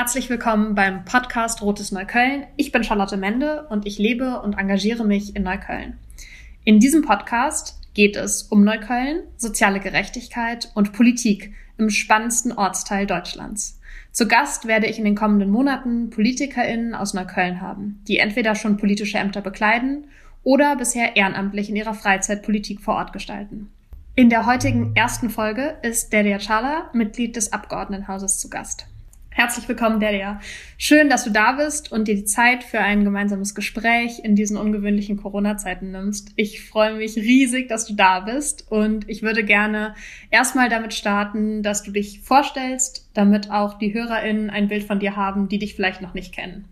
Herzlich willkommen beim Podcast Rotes Neukölln. Ich bin Charlotte Mende und ich lebe und engagiere mich in Neukölln. In diesem Podcast geht es um Neukölln, soziale Gerechtigkeit und Politik im spannendsten Ortsteil Deutschlands. Zu Gast werde ich in den kommenden Monaten PolitikerInnen aus Neukölln haben, die entweder schon politische Ämter bekleiden oder bisher ehrenamtlich in ihrer Freizeit Politik vor Ort gestalten. In der heutigen ersten Folge ist Delia Chala, Mitglied des Abgeordnetenhauses, zu Gast. Herzlich willkommen, Delia. Schön, dass du da bist und dir die Zeit für ein gemeinsames Gespräch in diesen ungewöhnlichen Corona-Zeiten nimmst. Ich freue mich riesig, dass du da bist und ich würde gerne erstmal damit starten, dass du dich vorstellst, damit auch die HörerInnen ein Bild von dir haben, die dich vielleicht noch nicht kennen.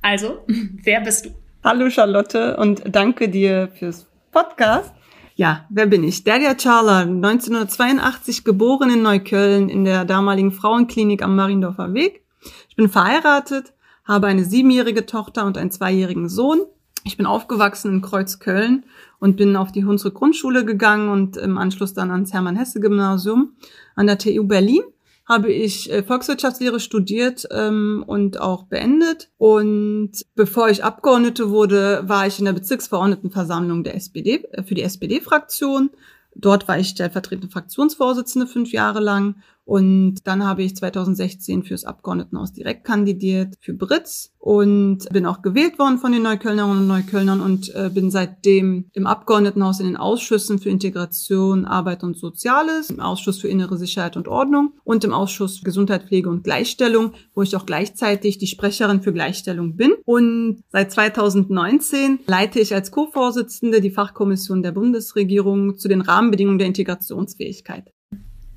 Also, wer bist du? Hallo Charlotte und danke dir fürs Podcast. Ja, wer bin ich? Delia Charla, 1982 geboren in Neukölln in der damaligen Frauenklinik am Mariendorfer Weg. Ich bin verheiratet, habe eine siebenjährige Tochter und einen zweijährigen Sohn. Ich bin aufgewachsen in Kreuzköln und bin auf die Hunsrück Grundschule gegangen und im Anschluss dann ans Hermann-Hesse-Gymnasium an der TU Berlin habe ich äh, Volkswirtschaftslehre studiert ähm, und auch beendet. Und bevor ich Abgeordnete wurde, war ich in der Bezirksverordnetenversammlung der SPD, äh, für die SPD-Fraktion. Dort war ich stellvertretende Fraktionsvorsitzende fünf Jahre lang und dann habe ich 2016 fürs Abgeordnetenhaus direkt kandidiert für Britz und bin auch gewählt worden von den Neuköllnerinnen und Neuköllnern und äh, bin seitdem im Abgeordnetenhaus in den Ausschüssen für Integration, Arbeit und Soziales, im Ausschuss für innere Sicherheit und Ordnung und im Ausschuss für Gesundheit, Pflege und Gleichstellung, wo ich auch gleichzeitig die Sprecherin für Gleichstellung bin. Und seit 2019 leite ich als Co-Vorsitzende die Fachkommission der Bundesregierung zu den Rahmenbedingungen der Integrationsfähigkeit.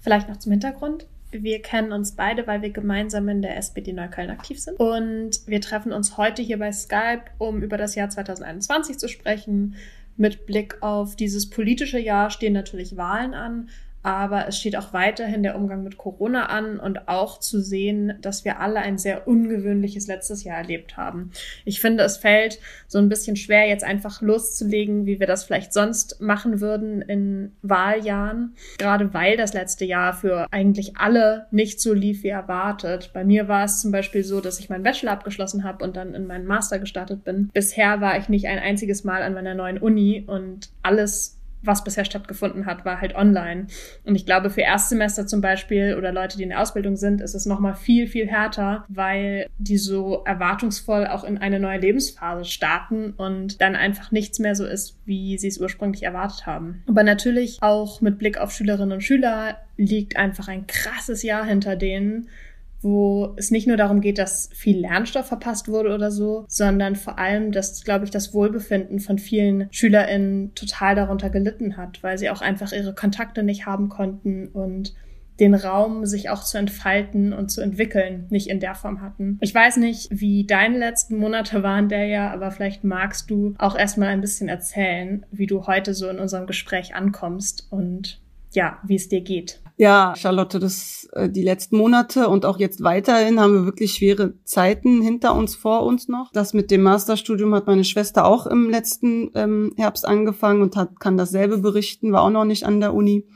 Vielleicht noch zum Hintergrund. Wir kennen uns beide, weil wir gemeinsam in der SPD Neukölln aktiv sind. Und wir treffen uns heute hier bei Skype, um über das Jahr 2021 zu sprechen. Mit Blick auf dieses politische Jahr stehen natürlich Wahlen an, aber es steht auch weiterhin der Umgang mit Corona an und auch zu sehen, dass wir alle ein sehr ungewöhnliches letztes Jahr erlebt haben. Ich finde, es fällt so ein bisschen schwer, jetzt einfach loszulegen, wie wir das vielleicht sonst machen würden in Wahljahren, gerade weil das letzte Jahr für eigentlich alle nicht so lief wie erwartet. Bei mir war es zum Beispiel so, dass ich meinen Bachelor abgeschlossen habe und dann in meinen Master gestartet bin. Bisher war ich nicht ein einziges Mal an meiner neuen Uni und alles was bisher stattgefunden hat, war halt online. Und ich glaube, für Erstsemester zum Beispiel oder Leute, die in der Ausbildung sind, ist es nochmal viel, viel härter, weil die so erwartungsvoll auch in eine neue Lebensphase starten und dann einfach nichts mehr so ist, wie sie es ursprünglich erwartet haben. Aber natürlich auch mit Blick auf Schülerinnen und Schüler liegt einfach ein krasses Jahr hinter denen wo es nicht nur darum geht, dass viel Lernstoff verpasst wurde oder so, sondern vor allem, dass, glaube ich, das Wohlbefinden von vielen SchülerInnen total darunter gelitten hat, weil sie auch einfach ihre Kontakte nicht haben konnten und den Raum, sich auch zu entfalten und zu entwickeln, nicht in der Form hatten. Ich weiß nicht, wie deine letzten Monate waren, der ja, aber vielleicht magst du auch erstmal ein bisschen erzählen, wie du heute so in unserem Gespräch ankommst und ja, wie es dir geht. Ja, Charlotte, das äh, die letzten Monate und auch jetzt weiterhin haben wir wirklich schwere Zeiten hinter uns, vor uns noch. Das mit dem Masterstudium hat meine Schwester auch im letzten ähm, Herbst angefangen und hat kann dasselbe berichten, war auch noch nicht an der Uni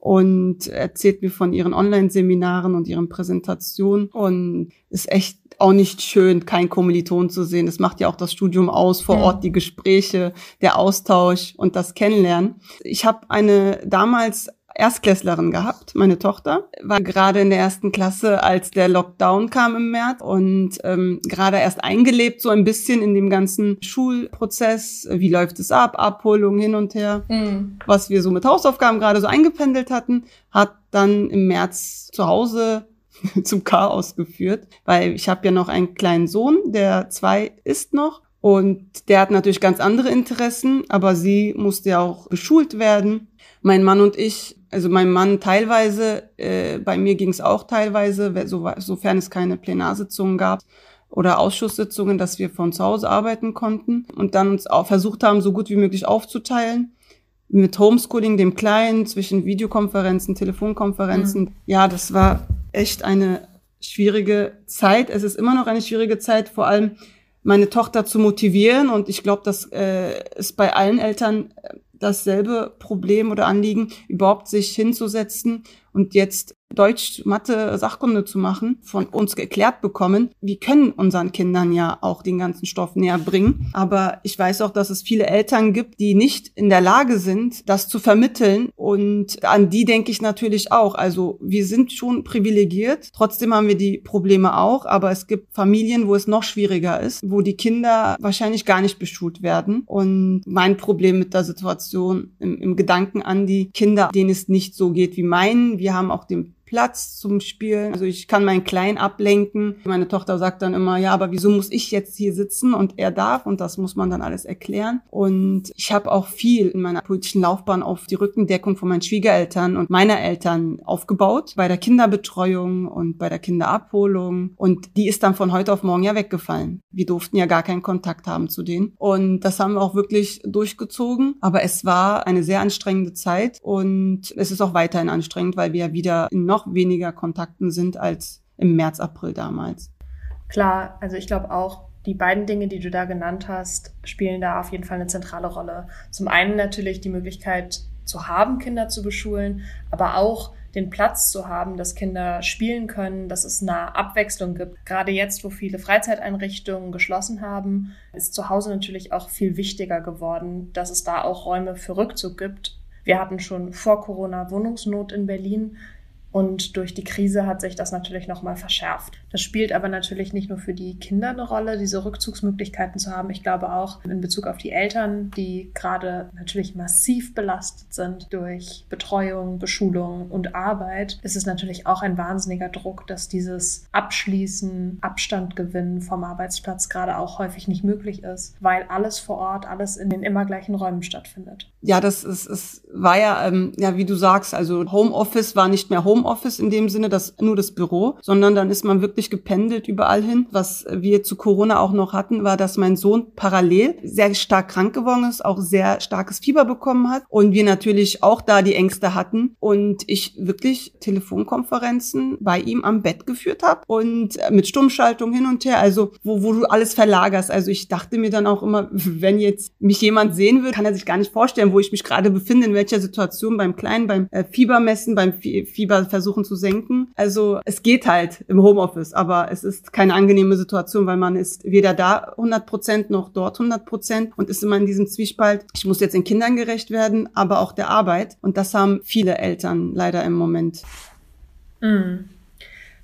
und erzählt mir von ihren Online-Seminaren und ihren Präsentationen und ist echt auch nicht schön, kein Kommiliton zu sehen. Das macht ja auch das Studium aus, vor Ort die Gespräche, der Austausch und das Kennenlernen. Ich habe eine damals Erstklässlerin gehabt, meine Tochter, war gerade in der ersten Klasse, als der Lockdown kam im März und ähm, gerade erst eingelebt, so ein bisschen in dem ganzen Schulprozess. Wie läuft es ab? Abholung hin und her. Mhm. Was wir so mit Hausaufgaben gerade so eingependelt hatten, hat dann im März zu Hause zum Chaos geführt, weil ich habe ja noch einen kleinen Sohn, der zwei ist noch und der hat natürlich ganz andere Interessen, aber sie musste ja auch beschult werden. Mein Mann und ich also mein Mann teilweise, äh, bei mir ging es auch teilweise, so, sofern es keine Plenarsitzungen gab oder Ausschusssitzungen, dass wir von zu Hause arbeiten konnten und dann uns auch versucht haben, so gut wie möglich aufzuteilen. Mit Homeschooling, dem Kleinen, zwischen Videokonferenzen, Telefonkonferenzen. Mhm. Ja, das war echt eine schwierige Zeit. Es ist immer noch eine schwierige Zeit, vor allem meine Tochter zu motivieren. Und ich glaube, das äh, ist bei allen Eltern äh, dasselbe Problem oder Anliegen, überhaupt sich hinzusetzen und jetzt Deutsch, Mathe, Sachkunde zu machen, von uns erklärt bekommen. Wir können unseren Kindern ja auch den ganzen Stoff näher bringen. Aber ich weiß auch, dass es viele Eltern gibt, die nicht in der Lage sind, das zu vermitteln. Und an die denke ich natürlich auch. Also wir sind schon privilegiert. Trotzdem haben wir die Probleme auch. Aber es gibt Familien, wo es noch schwieriger ist, wo die Kinder wahrscheinlich gar nicht beschult werden. Und mein Problem mit der Situation im, im Gedanken an die Kinder, denen es nicht so geht wie meinen. Wir haben auch den Platz zum Spielen. Also ich kann meinen Kleinen ablenken. Meine Tochter sagt dann immer, ja, aber wieso muss ich jetzt hier sitzen und er darf? Und das muss man dann alles erklären. Und ich habe auch viel in meiner politischen Laufbahn auf die Rückendeckung von meinen Schwiegereltern und meiner Eltern aufgebaut. Bei der Kinderbetreuung und bei der Kinderabholung. Und die ist dann von heute auf morgen ja weggefallen. Wir durften ja gar keinen Kontakt haben zu denen. Und das haben wir auch wirklich durchgezogen. Aber es war eine sehr anstrengende Zeit und es ist auch weiterhin anstrengend, weil wir ja wieder in noch noch weniger Kontakten sind als im März, April damals. Klar, also ich glaube auch, die beiden Dinge, die du da genannt hast, spielen da auf jeden Fall eine zentrale Rolle. Zum einen natürlich die Möglichkeit zu haben, Kinder zu beschulen, aber auch den Platz zu haben, dass Kinder spielen können, dass es eine Abwechslung gibt. Gerade jetzt, wo viele Freizeiteinrichtungen geschlossen haben, ist zu Hause natürlich auch viel wichtiger geworden, dass es da auch Räume für Rückzug gibt. Wir hatten schon vor Corona Wohnungsnot in Berlin. Und durch die Krise hat sich das natürlich nochmal verschärft. Das spielt aber natürlich nicht nur für die Kinder eine Rolle, diese Rückzugsmöglichkeiten zu haben. Ich glaube auch in Bezug auf die Eltern, die gerade natürlich massiv belastet sind durch Betreuung, Beschulung und Arbeit, ist es natürlich auch ein wahnsinniger Druck, dass dieses Abschließen, Abstand gewinnen vom Arbeitsplatz gerade auch häufig nicht möglich ist, weil alles vor Ort, alles in den immer gleichen Räumen stattfindet. Ja, das ist, es war ja, ähm, ja, wie du sagst, also Homeoffice war nicht mehr Homeoffice in dem Sinne, dass nur das Büro, sondern dann ist man wirklich gependelt überall hin. Was wir zu Corona auch noch hatten, war, dass mein Sohn parallel sehr stark krank geworden ist, auch sehr starkes Fieber bekommen hat und wir natürlich auch da die Ängste hatten und ich wirklich Telefonkonferenzen bei ihm am Bett geführt habe und mit Stummschaltung hin und her, also wo, wo du alles verlagerst. Also ich dachte mir dann auch immer, wenn jetzt mich jemand sehen will, kann er sich gar nicht vorstellen, wo ich mich gerade befinde, in welcher Situation beim Kleinen, beim äh, Fiebermessen, beim Fieber versuchen zu senken. Also es geht halt im Homeoffice, aber es ist keine angenehme Situation, weil man ist weder da 100 Prozent noch dort 100 Prozent und ist immer in diesem Zwiespalt. Ich muss jetzt den Kindern gerecht werden, aber auch der Arbeit. Und das haben viele Eltern leider im Moment. Mhm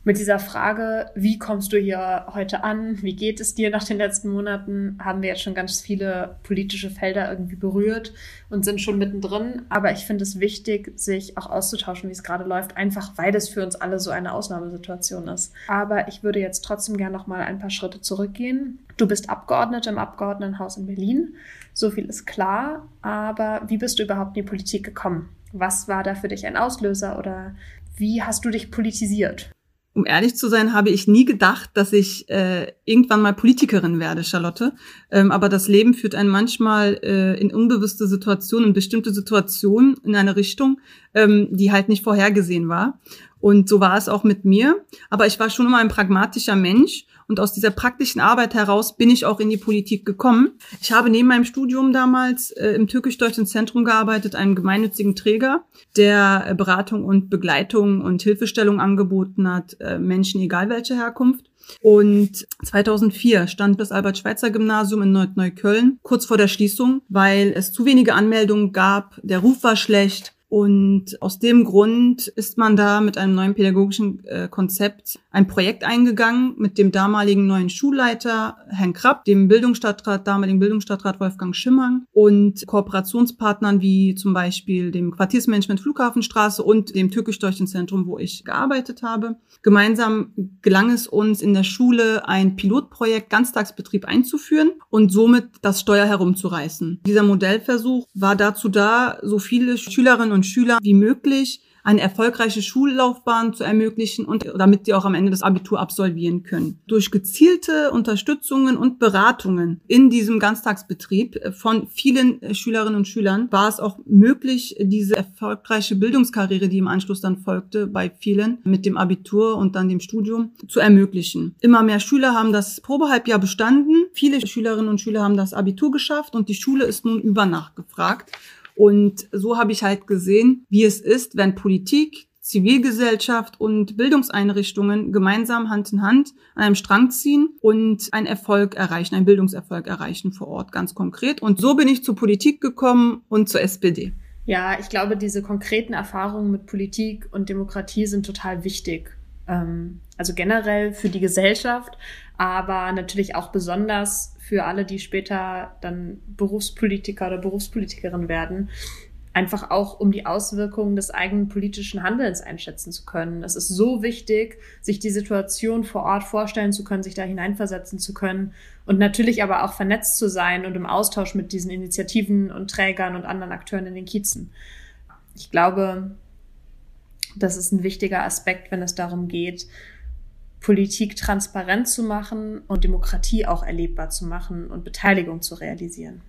mit dieser Frage, wie kommst du hier heute an, wie geht es dir nach den letzten Monaten, haben wir jetzt schon ganz viele politische Felder irgendwie berührt und sind schon mittendrin. Aber ich finde es wichtig, sich auch auszutauschen, wie es gerade läuft, einfach weil es für uns alle so eine Ausnahmesituation ist. Aber ich würde jetzt trotzdem gerne noch mal ein paar Schritte zurückgehen. Du bist Abgeordnete im Abgeordnetenhaus in Berlin. So viel ist klar. Aber wie bist du überhaupt in die Politik gekommen? Was war da für dich ein Auslöser oder wie hast du dich politisiert? Um ehrlich zu sein, habe ich nie gedacht, dass ich äh, irgendwann mal Politikerin werde, Charlotte. Ähm, aber das Leben führt einen manchmal äh, in unbewusste Situationen, in bestimmte Situationen in eine Richtung, ähm, die halt nicht vorhergesehen war. Und so war es auch mit mir. Aber ich war schon immer ein pragmatischer Mensch und aus dieser praktischen Arbeit heraus bin ich auch in die Politik gekommen. Ich habe neben meinem Studium damals äh, im Türkisch-Deutschen Zentrum gearbeitet, einem gemeinnützigen Träger, der äh, Beratung und Begleitung und Hilfestellung angeboten hat, äh, Menschen egal welche Herkunft. Und 2004 stand das Albert-Schweitzer-Gymnasium in Neukölln kurz vor der Schließung, weil es zu wenige Anmeldungen gab, der Ruf war schlecht und aus dem Grund ist man da mit einem neuen pädagogischen äh, Konzept ein Projekt eingegangen mit dem damaligen neuen Schulleiter Herrn Krapp, dem Bildungsstadtrat, damaligen Bildungsstadtrat Wolfgang Schimmern und Kooperationspartnern wie zum Beispiel dem Quartiersmanagement Flughafenstraße und dem türkisch-deutschen Zentrum, wo ich gearbeitet habe. Gemeinsam gelang es uns in der Schule ein Pilotprojekt Ganztagsbetrieb einzuführen und somit das Steuer herumzureißen. Dieser Modellversuch war dazu da, so viele Schülerinnen und Schüler wie möglich eine erfolgreiche Schullaufbahn zu ermöglichen und damit sie auch am Ende das Abitur absolvieren können. Durch gezielte Unterstützungen und Beratungen in diesem Ganztagsbetrieb von vielen Schülerinnen und Schülern war es auch möglich, diese erfolgreiche Bildungskarriere, die im Anschluss dann folgte, bei vielen mit dem Abitur und dann dem Studium zu ermöglichen. Immer mehr Schüler haben das Probehalbjahr bestanden. Viele Schülerinnen und Schüler haben das Abitur geschafft und die Schule ist nun über Nacht gefragt. Und so habe ich halt gesehen, wie es ist, wenn Politik Zivilgesellschaft und Bildungseinrichtungen gemeinsam Hand in Hand an einem Strang ziehen und einen Erfolg erreichen, einen Bildungserfolg erreichen vor Ort, ganz konkret. Und so bin ich zur Politik gekommen und zur SPD. Ja, ich glaube, diese konkreten Erfahrungen mit Politik und Demokratie sind total wichtig. Ähm, also generell für die Gesellschaft, aber natürlich auch besonders für alle, die später dann Berufspolitiker oder Berufspolitikerin werden, einfach auch um die Auswirkungen des eigenen politischen Handelns einschätzen zu können. Es ist so wichtig, sich die Situation vor Ort vorstellen zu können, sich da hineinversetzen zu können und natürlich aber auch vernetzt zu sein und im Austausch mit diesen Initiativen und Trägern und anderen Akteuren in den Kiezen. Ich glaube, das ist ein wichtiger Aspekt, wenn es darum geht, Politik transparent zu machen und Demokratie auch erlebbar zu machen und Beteiligung zu realisieren.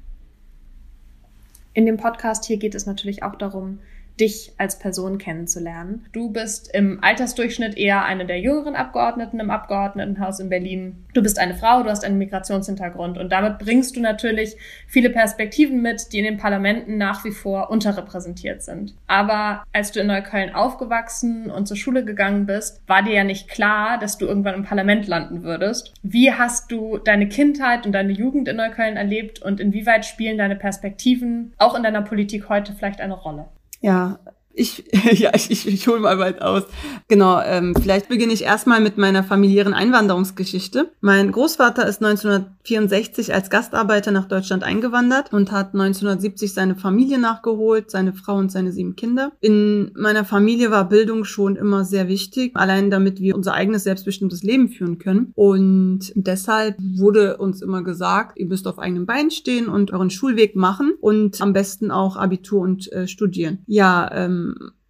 In dem Podcast hier geht es natürlich auch darum, dich als Person kennenzulernen. Du bist im Altersdurchschnitt eher eine der jüngeren Abgeordneten im Abgeordnetenhaus in Berlin. Du bist eine Frau, du hast einen Migrationshintergrund und damit bringst du natürlich viele Perspektiven mit, die in den Parlamenten nach wie vor unterrepräsentiert sind. Aber als du in Neukölln aufgewachsen und zur Schule gegangen bist, war dir ja nicht klar, dass du irgendwann im Parlament landen würdest. Wie hast du deine Kindheit und deine Jugend in Neukölln erlebt und inwieweit spielen deine Perspektiven auch in deiner Politik heute vielleicht eine Rolle? Ja, ich, ja, ich, ich, ich hole mal weit aus. Genau, ähm, vielleicht beginne ich erstmal mit meiner familiären Einwanderungsgeschichte. Mein Großvater ist 1964 als Gastarbeiter nach Deutschland eingewandert und hat 1970 seine Familie nachgeholt, seine Frau und seine sieben Kinder. In meiner Familie war Bildung schon immer sehr wichtig, allein damit wir unser eigenes selbstbestimmtes Leben führen können. Und deshalb wurde uns immer gesagt, ihr müsst auf eigenem Bein stehen und euren Schulweg machen und am besten auch Abitur und äh, studieren. Ja, ähm,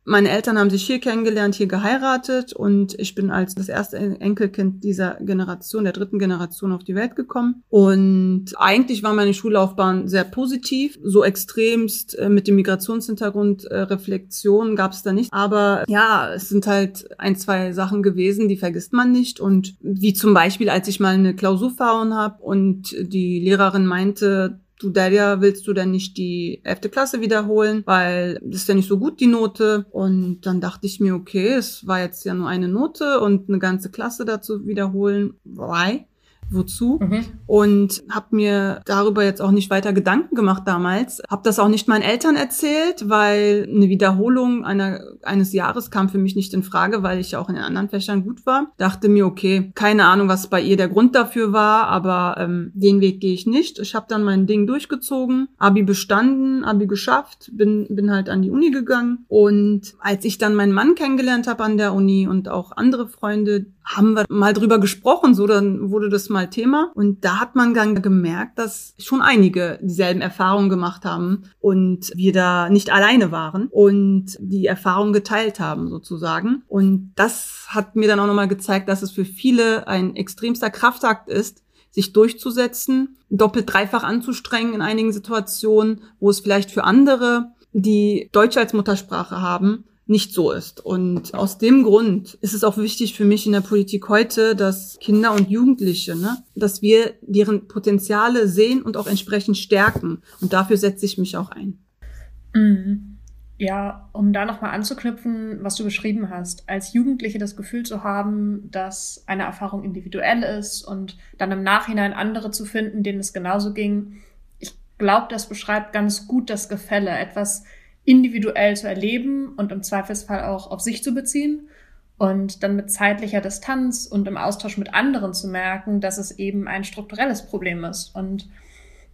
meine Eltern haben sich hier kennengelernt, hier geheiratet und ich bin als das erste Enkelkind dieser Generation, der dritten Generation auf die Welt gekommen. Und eigentlich war meine Schullaufbahn sehr positiv. So extremst äh, mit dem Migrationshintergrund äh, Reflexion gab es da nicht. Aber ja, es sind halt ein, zwei Sachen gewesen, die vergisst man nicht. Und wie zum Beispiel, als ich mal eine Klausur verhauen habe und die Lehrerin meinte, du Delia, willst du denn nicht die elfte Klasse wiederholen, weil das ist ja nicht so gut, die Note. Und dann dachte ich mir, okay, es war jetzt ja nur eine Note und eine ganze Klasse dazu wiederholen. Why? Wozu mhm. und habe mir darüber jetzt auch nicht weiter Gedanken gemacht damals. Habe das auch nicht meinen Eltern erzählt, weil eine Wiederholung einer, eines Jahres kam für mich nicht in Frage, weil ich ja auch in den anderen Fächern gut war. Dachte mir, okay, keine Ahnung, was bei ihr der Grund dafür war, aber ähm, den Weg gehe ich nicht. Ich habe dann mein Ding durchgezogen, Abi bestanden, Abi geschafft, bin, bin halt an die Uni gegangen und als ich dann meinen Mann kennengelernt habe an der Uni und auch andere Freunde, haben wir mal drüber gesprochen, so dann wurde das mal Thema. Und da hat man dann gemerkt, dass schon einige dieselben Erfahrungen gemacht haben und wir da nicht alleine waren und die Erfahrung geteilt haben sozusagen. Und das hat mir dann auch nochmal gezeigt, dass es für viele ein extremster Kraftakt ist, sich durchzusetzen, doppelt dreifach anzustrengen in einigen Situationen, wo es vielleicht für andere, die Deutsch als Muttersprache haben, nicht so ist. Und aus dem Grund ist es auch wichtig für mich in der Politik heute, dass Kinder und Jugendliche, ne, dass wir deren Potenziale sehen und auch entsprechend stärken. Und dafür setze ich mich auch ein. Mhm. Ja, um da nochmal anzuknüpfen, was du beschrieben hast, als Jugendliche das Gefühl zu haben, dass eine Erfahrung individuell ist und dann im Nachhinein andere zu finden, denen es genauso ging. Ich glaube, das beschreibt ganz gut das Gefälle, etwas individuell zu erleben und im Zweifelsfall auch auf sich zu beziehen und dann mit zeitlicher Distanz und im Austausch mit anderen zu merken, dass es eben ein strukturelles Problem ist. Und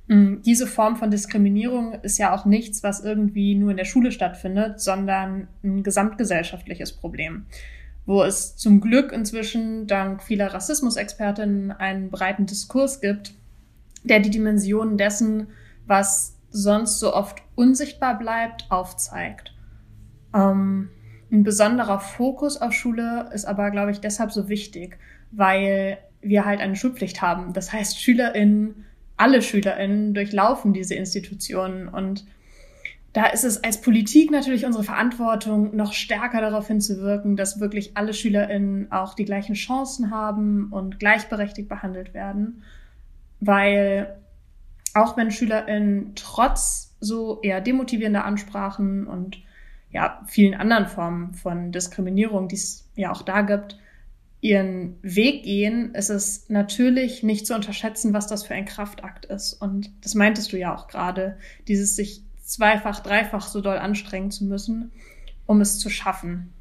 mh, mm, diese Form von Diskriminierung ist ja auch nichts, was irgendwie nur in der Schule stattfindet, sondern ein gesamtgesellschaftliches Problem, wo es zum Glück inzwischen dank vieler Rassismusexpertinnen einen breiten Diskurs gibt, der die Dimensionen dessen, was sonst so oft unsichtbar bleibt, aufzeigt. Ähm, ein besonderer Fokus auf Schule ist aber, glaube ich, deshalb so wichtig, weil wir halt eine Schulpflicht haben. Das heißt, SchülerInnen, alle SchülerInnen durchlaufen diese Institutionen und da ist es als Politik natürlich unsere Verantwortung, noch stärker darauf hinzuwirken, dass wirklich alle SchülerInnen auch die gleichen Chancen haben und gleichberechtigt behandelt werden. Weil auch wenn SchülerInnen trotz so eher demotivierender Ansprachen und ja, vielen anderen Formen von Diskriminierung, die es ja auch da gibt, ihren Weg gehen, ist es natürlich nicht zu unterschätzen, was das für ein Kraftakt ist. Und das meintest du ja auch gerade, dieses sich zweifach, dreifach so doll anstrengen zu müssen, um es zu schaffen.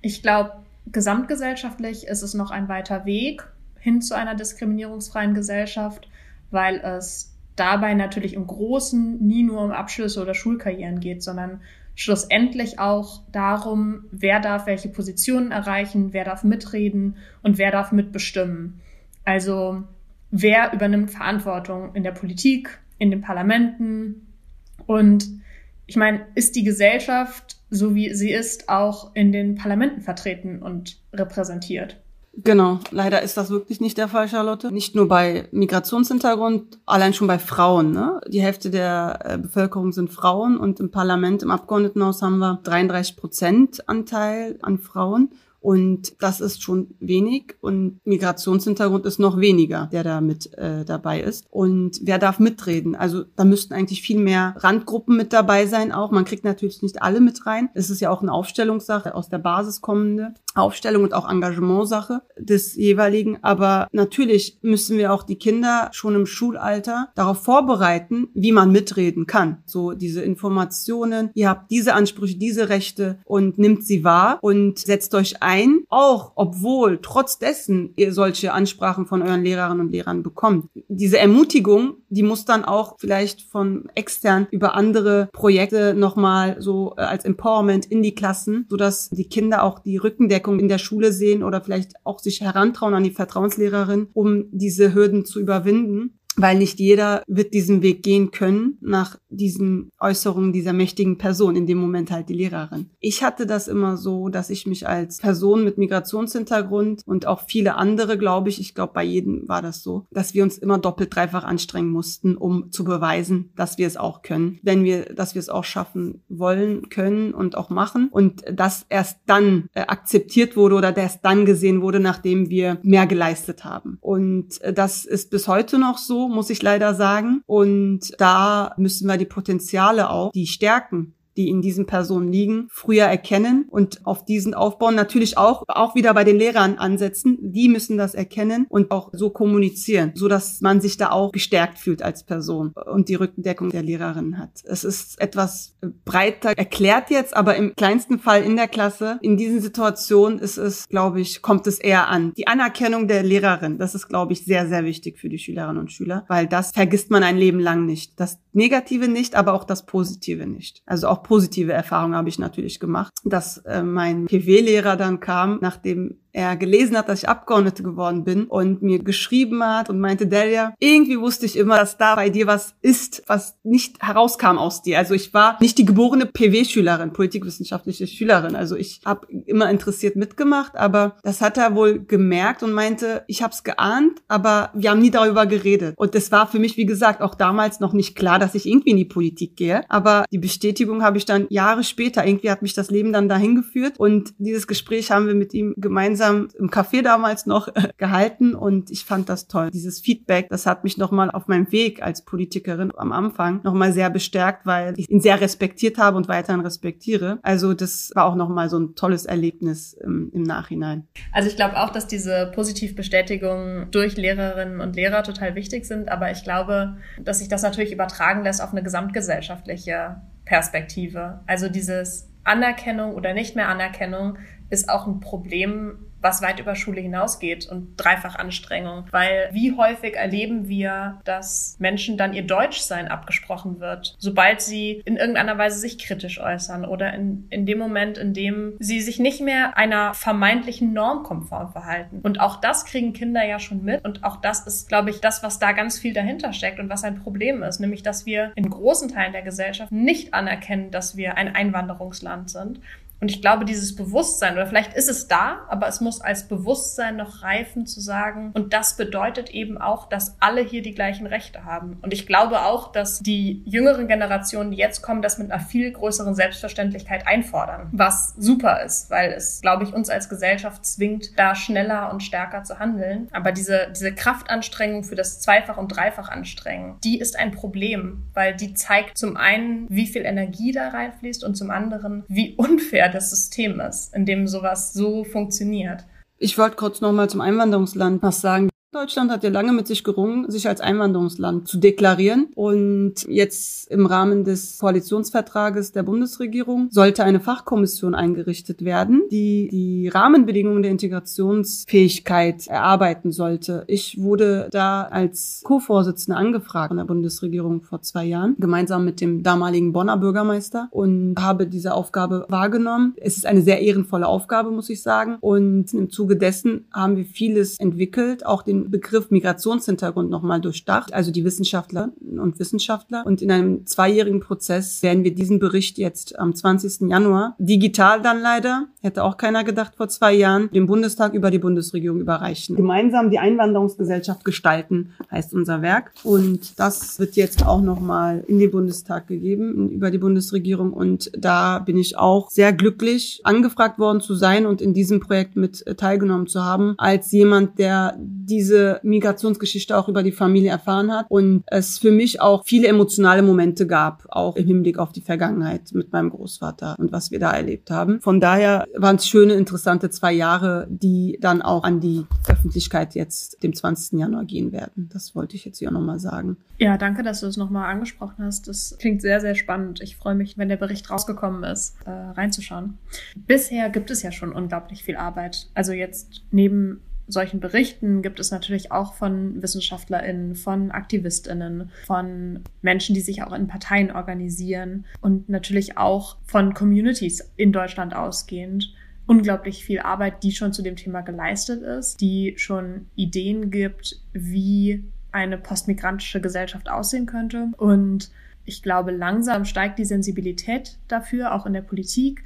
Ich glaube, gesamtgesellschaftlich ist es noch ein weiter Weg hin zu einer diskriminierungsfreien Gesellschaft, weil es dabei natürlich im Großen nie nur um Abschlüsse oder Schulkarrieren geht, sondern schlussendlich auch darum, wer darf welche Positionen erreichen, wer darf mitreden und wer darf mitbestimmen. Also wer übernimmt Verantwortung in der Politik, in den Parlamenten und ich meine, ist die Gesellschaft, so wie sie ist, auch in den Parlamenten vertreten und repräsentiert? Genau, leider ist das wirklich nicht der Fall, Charlotte. Nicht nur bei Migrationshintergrund, allein schon bei Frauen. Ne? Die Hälfte der äh, Bevölkerung sind Frauen und im Parlament, im Abgeordnetenhaus haben wir 33 Prozent Anteil an Frauen. Und das ist schon wenig und Migrationshintergrund ist noch weniger, der da mit äh, dabei ist. Und wer darf mitreden? Also da müssten eigentlich viel mehr Randgruppen mit dabei sein auch. Man kriegt natürlich nicht alle mit rein. Es ist ja auch eine Aufstellungssache, aus der Basis kommende Aufstellung und auch Engagementsache des jeweiligen. Aber natürlich müssen wir auch die Kinder schon im Schulalter darauf vorbereiten, wie man mitreden kann. So diese Informationen, ihr habt diese Ansprüche, diese Rechte und nimmt sie wahr und setzt euch ein auch obwohl trotz dessen ihr solche Ansprachen von euren Lehrerinnen und Lehrern bekommt. Diese Ermutigung, die muss dann auch vielleicht von extern über andere Projekte nochmal so äh, als Empowerment in die Klassen, sodass die Kinder auch die Rückendeckung in der Schule sehen oder vielleicht auch sich herantrauen an die Vertrauenslehrerin, um diese Hürden zu überwinden weil nicht jeder wird diesen Weg gehen können nach diesen Äußerungen dieser mächtigen Person, in dem Moment halt die Lehrerin. Ich hatte das immer so, dass ich mich als Person mit Migrationshintergrund und auch viele andere, glaube ich, ich glaube bei jedem war das so, dass wir uns immer doppelt, dreifach anstrengen mussten, um zu beweisen, dass wir es auch können, wenn wir, dass wir es auch schaffen wollen, können und auch machen und das erst dann äh, akzeptiert wurde oder erst dann gesehen wurde, nachdem wir mehr geleistet haben. Und äh, das ist bis heute noch so muss ich leider sagen. Und da müssen wir die Potenziale auch, die Stärken die in diesen Personen liegen, früher erkennen und auf diesen aufbauen. Natürlich auch, auch wieder bei den Lehrern ansetzen. Die müssen das erkennen und auch so kommunizieren, so dass man sich da auch gestärkt fühlt als Person und die Rückendeckung der Lehrerin hat. Es ist etwas breiter erklärt jetzt, aber im kleinsten Fall in der Klasse, in diesen Situationen ist es, glaube ich, kommt es eher an. Die Anerkennung der Lehrerin, das ist, glaube ich, sehr, sehr wichtig für die Schülerinnen und Schüler, weil das vergisst man ein Leben lang nicht. Das Negative nicht, aber auch das Positive nicht. Also auch positive Erfahrungen habe ich natürlich gemacht, dass äh, mein PW-Lehrer dann kam, nachdem er gelesen hat, dass ich Abgeordnete geworden bin und mir geschrieben hat und meinte, Delia, irgendwie wusste ich immer, dass da bei dir was ist, was nicht herauskam aus dir. Also ich war nicht die geborene PW-Schülerin, politikwissenschaftliche Schülerin. Also ich habe immer interessiert mitgemacht, aber das hat er wohl gemerkt und meinte, ich habe es geahnt, aber wir haben nie darüber geredet. Und das war für mich, wie gesagt, auch damals noch nicht klar, dass ich irgendwie in die Politik gehe. Aber die Bestätigung habe ich dann Jahre später, irgendwie hat mich das Leben dann dahin geführt und dieses Gespräch haben wir mit ihm gemeinsam gemeinsam im Café damals noch äh, gehalten und ich fand das toll. Dieses Feedback, das hat mich nochmal auf meinem Weg als Politikerin am Anfang nochmal sehr bestärkt, weil ich ihn sehr respektiert habe und weiterhin respektiere. Also das war auch nochmal so ein tolles Erlebnis im, im Nachhinein. Also ich glaube auch, dass diese Positivbestätigungen durch Lehrerinnen und Lehrer total wichtig sind, aber ich glaube, dass sich das natürlich übertragen lässt auf eine gesamtgesellschaftliche Perspektive. Also dieses Anerkennung oder nicht mehr Anerkennung ist auch ein Problem, was weit über Schule hinausgeht und dreifach Anstrengung. Weil wie häufig erleben wir, dass Menschen dann ihr Deutschsein abgesprochen wird, sobald sie in irgendeiner Weise sich kritisch äußern oder in, in dem Moment, in dem sie sich nicht mehr einer vermeintlichen Norm konform verhalten. Und auch das kriegen Kinder ja schon mit. Und auch das ist, glaube ich, das, was da ganz viel dahinter steckt und was ein Problem ist. Nämlich, dass wir in großen Teilen der Gesellschaft nicht anerkennen, dass wir ein Einwanderungsland sind Und ich glaube, dieses Bewusstsein, oder vielleicht ist es da, aber es muss als Bewusstsein noch reifen zu sagen, und das bedeutet eben auch, dass alle hier die gleichen Rechte haben. Und ich glaube auch, dass die jüngeren Generationen, die jetzt kommen, das mit einer viel größeren Selbstverständlichkeit einfordern, was super ist, weil es, glaube ich, uns als Gesellschaft zwingt, da schneller und stärker zu handeln. Aber diese, diese Kraftanstrengung für das Zweifach- und Dreifach-Anstrengen, die ist ein Problem, weil die zeigt zum einen, wie viel Energie da reinfließt und zum anderen, wie unfair das System ist, in dem sowas so funktioniert. Ich wollte kurz noch mal zum Einwanderungsland was sagen. Deutschland hat ja lange mit sich gerungen, sich als Einwanderungsland zu deklarieren. Und jetzt im Rahmen des Koalitionsvertrages der Bundesregierung sollte eine Fachkommission eingerichtet werden, die die Rahmenbedingungen der Integrationsfähigkeit erarbeiten sollte. Ich wurde da als Co-Vorsitzende angefragt von der Bundesregierung vor zwei Jahren, gemeinsam mit dem damaligen Bonner Bürgermeister und habe diese Aufgabe wahrgenommen. Es ist eine sehr ehrenvolle Aufgabe, muss ich sagen. Und im Zuge dessen haben wir vieles entwickelt, auch den Begriff Migrationshintergrund nochmal durchdacht, also die Wissenschaftler und Wissenschaftler. Und in einem zweijährigen Prozess werden wir diesen Bericht jetzt am 20. Januar, digital dann leider, hätte auch keiner gedacht vor zwei Jahren, dem Bundestag über die Bundesregierung überreichen. Gemeinsam die Einwanderungsgesellschaft gestalten, heißt unser Werk. Und das wird jetzt auch nochmal in den Bundestag gegeben, über die Bundesregierung. Und da bin ich auch sehr glücklich, angefragt worden zu sein und in diesem Projekt mit teilgenommen zu haben, als jemand, der diese Migrationsgeschichte auch über die Familie erfahren hat und es für mich auch viele emotionale Momente gab, auch im Hinblick auf die Vergangenheit mit meinem Großvater und was wir da erlebt haben. Von daher waren es schöne, interessante zwei Jahre, die dann auch an die Öffentlichkeit jetzt dem 20. Januar gehen werden. Das wollte ich jetzt hier nochmal sagen. Ja, danke, dass du es nochmal angesprochen hast. Das klingt sehr, sehr spannend. Ich freue mich, wenn der Bericht rausgekommen ist, äh, reinzuschauen. Bisher gibt es ja schon unglaublich viel Arbeit. Also jetzt neben solchen Berichten gibt es natürlich auch von WissenschaftlerInnen, von AktivistInnen, von Menschen, die sich auch in Parteien organisieren und natürlich auch von Communities in Deutschland ausgehend unglaublich viel Arbeit, die schon zu dem Thema geleistet ist, die schon Ideen gibt, wie eine postmigrantische Gesellschaft aussehen könnte. Und ich glaube, langsam steigt die Sensibilität dafür, auch in der Politik,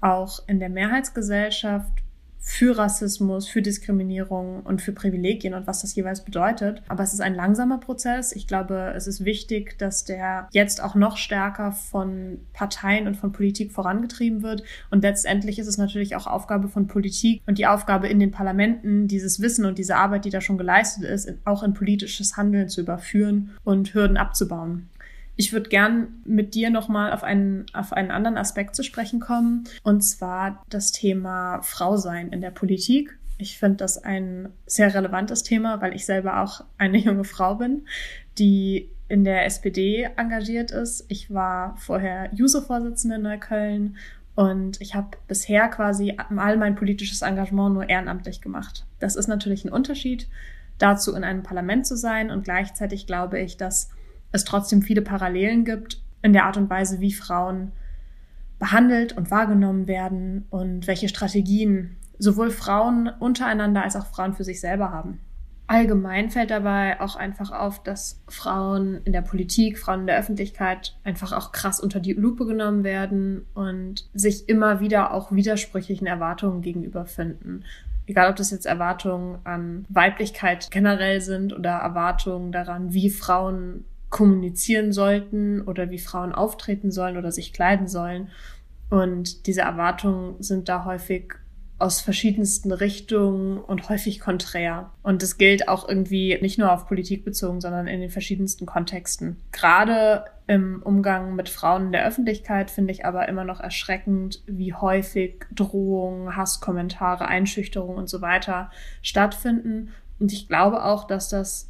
auch in der Mehrheitsgesellschaft für Rassismus, für Diskriminierung und für Privilegien und was das jeweils bedeutet. Aber es ist ein langsamer Prozess. Ich glaube, es ist wichtig, dass der jetzt auch noch stärker von Parteien und von Politik vorangetrieben wird. Und letztendlich ist es natürlich auch Aufgabe von Politik und die Aufgabe in den Parlamenten, dieses Wissen und diese Arbeit, die da schon geleistet ist, auch in politisches Handeln zu überführen und Hürden abzubauen. Ich würde gern mit dir nochmal auf einen, auf einen anderen Aspekt zu sprechen kommen, und zwar das Thema Frau sein in der Politik. Ich finde das ein sehr relevantes Thema, weil ich selber auch eine junge Frau bin, die in der SPD engagiert ist. Ich war vorher Juso-Vorsitzende in Neukölln und ich habe bisher quasi all mein politisches Engagement nur ehrenamtlich gemacht. Das ist natürlich ein Unterschied dazu, in einem Parlament zu sein und gleichzeitig glaube ich, dass es trotzdem viele Parallelen gibt in der Art und Weise, wie Frauen behandelt und wahrgenommen werden und welche Strategien sowohl Frauen untereinander als auch Frauen für sich selber haben. Allgemein fällt dabei auch einfach auf, dass Frauen in der Politik, Frauen in der Öffentlichkeit einfach auch krass unter die Lupe genommen werden und sich immer wieder auch widersprüchlichen Erwartungen gegenüber finden. Egal, ob das jetzt Erwartungen an Weiblichkeit generell sind oder Erwartungen daran, wie Frauen kommunizieren sollten oder wie Frauen auftreten sollen oder sich kleiden sollen. Und diese Erwartungen sind da häufig aus verschiedensten Richtungen und häufig konträr. Und das gilt auch irgendwie nicht nur auf Politik bezogen, sondern in den verschiedensten Kontexten. Gerade im Umgang mit Frauen in der Öffentlichkeit finde ich aber immer noch erschreckend, wie häufig Drohungen, Hasskommentare, Einschüchterungen und so weiter stattfinden. Und ich glaube auch, dass das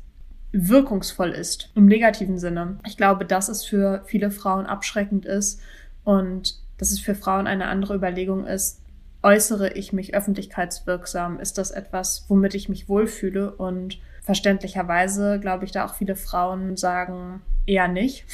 wirkungsvoll ist, im negativen Sinne. Ich glaube, dass es für viele Frauen abschreckend ist und dass es für Frauen eine andere Überlegung ist, äußere ich mich öffentlichkeitswirksam? Ist das etwas, womit ich mich wohlfühle? Und verständlicherweise glaube ich, da auch viele Frauen sagen eher nicht.